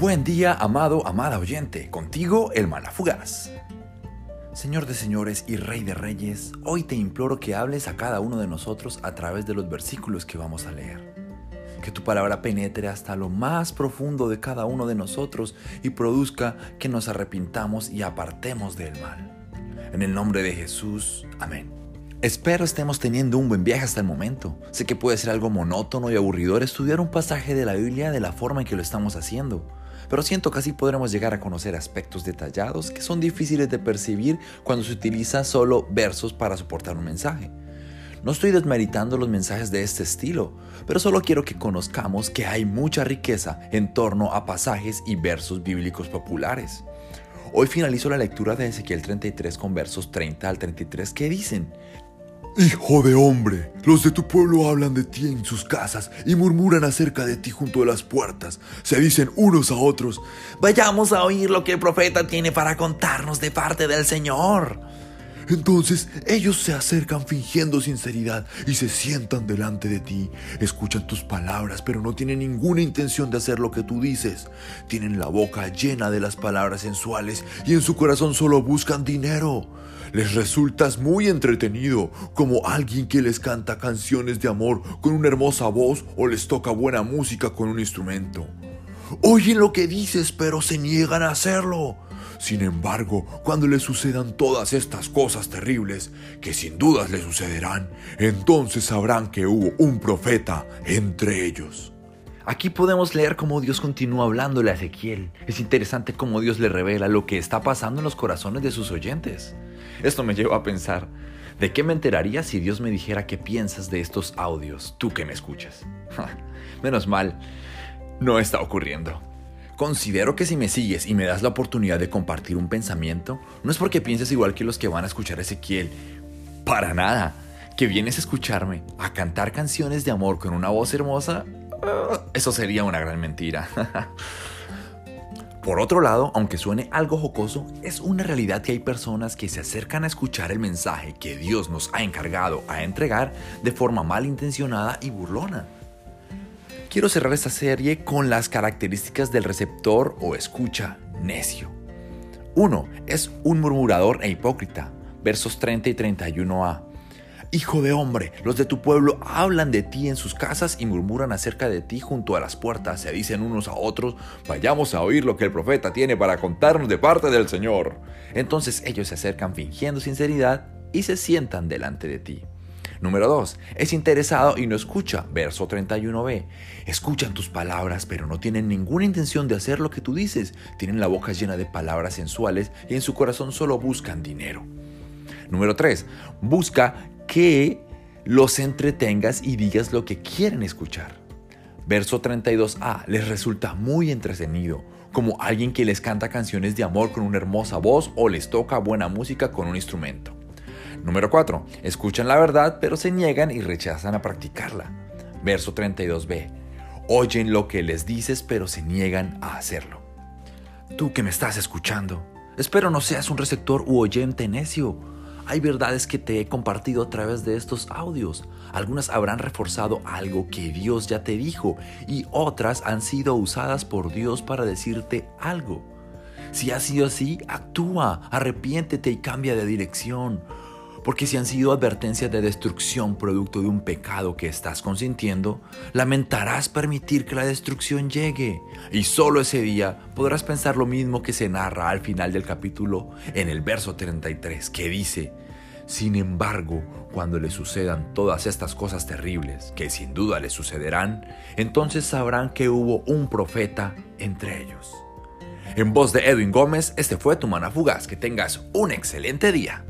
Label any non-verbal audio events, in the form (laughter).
Buen día, amado, amada oyente. Contigo, el Mana Fugaz. Señor de señores y Rey de reyes, hoy te imploro que hables a cada uno de nosotros a través de los versículos que vamos a leer. Que tu palabra penetre hasta lo más profundo de cada uno de nosotros y produzca que nos arrepintamos y apartemos del mal. En el nombre de Jesús, amén. Espero estemos teniendo un buen viaje hasta el momento. Sé que puede ser algo monótono y aburridor estudiar un pasaje de la Biblia de la forma en que lo estamos haciendo, pero siento que así podremos llegar a conocer aspectos detallados que son difíciles de percibir cuando se utiliza solo versos para soportar un mensaje. No estoy desmeritando los mensajes de este estilo, pero solo quiero que conozcamos que hay mucha riqueza en torno a pasajes y versos bíblicos populares. Hoy finalizo la lectura de Ezequiel 33 con versos 30 al 33 que dicen, Hijo de hombre, los de tu pueblo hablan de ti en sus casas y murmuran acerca de ti junto a las puertas. Se dicen unos a otros, vayamos a oír lo que el profeta tiene para contarnos de parte del Señor. Entonces ellos se acercan fingiendo sinceridad y se sientan delante de ti. Escuchan tus palabras, pero no tienen ninguna intención de hacer lo que tú dices. Tienen la boca llena de las palabras sensuales y en su corazón solo buscan dinero. Les resultas muy entretenido, como alguien que les canta canciones de amor con una hermosa voz o les toca buena música con un instrumento. Oyen lo que dices, pero se niegan a hacerlo. Sin embargo, cuando le sucedan todas estas cosas terribles, que sin dudas le sucederán, entonces sabrán que hubo un profeta entre ellos. Aquí podemos leer cómo Dios continúa hablándole a Ezequiel. Es interesante cómo Dios le revela lo que está pasando en los corazones de sus oyentes. Esto me lleva a pensar, ¿de qué me enteraría si Dios me dijera qué piensas de estos audios, tú que me escuchas? Menos mal, no está ocurriendo. Considero que si me sigues y me das la oportunidad de compartir un pensamiento, no es porque pienses igual que los que van a escuchar a Ezequiel. Para nada. Que vienes a escucharme, a cantar canciones de amor con una voz hermosa, (laughs) eso sería una gran mentira. Por otro lado, aunque suene algo jocoso, es una realidad que hay personas que se acercan a escuchar el mensaje que Dios nos ha encargado a entregar de forma malintencionada y burlona quiero cerrar esta serie con las características del receptor o escucha necio. 1. Es un murmurador e hipócrita. Versos 30 y 31a. Hijo de hombre, los de tu pueblo hablan de ti en sus casas y murmuran acerca de ti junto a las puertas. Se dicen unos a otros, vayamos a oír lo que el profeta tiene para contarnos de parte del Señor. Entonces ellos se acercan fingiendo sinceridad y se sientan delante de ti. Número 2. Es interesado y no escucha. Verso 31b. Escuchan tus palabras, pero no tienen ninguna intención de hacer lo que tú dices. Tienen la boca llena de palabras sensuales y en su corazón solo buscan dinero. Número 3. Busca que los entretengas y digas lo que quieren escuchar. Verso 32a. Les resulta muy entretenido como alguien que les canta canciones de amor con una hermosa voz o les toca buena música con un instrumento. Número 4. Escuchan la verdad pero se niegan y rechazan a practicarla. Verso 32b. Oyen lo que les dices pero se niegan a hacerlo. Tú que me estás escuchando, espero no seas un receptor u oyente necio. Hay verdades que te he compartido a través de estos audios. Algunas habrán reforzado algo que Dios ya te dijo y otras han sido usadas por Dios para decirte algo. Si ha sido así, actúa, arrepiéntete y cambia de dirección. Porque si han sido advertencias de destrucción producto de un pecado que estás consintiendo, lamentarás permitir que la destrucción llegue. Y solo ese día podrás pensar lo mismo que se narra al final del capítulo en el verso 33, que dice, sin embargo, cuando le sucedan todas estas cosas terribles, que sin duda les sucederán, entonces sabrán que hubo un profeta entre ellos. En voz de Edwin Gómez, este fue tu mana fugaz. Que tengas un excelente día.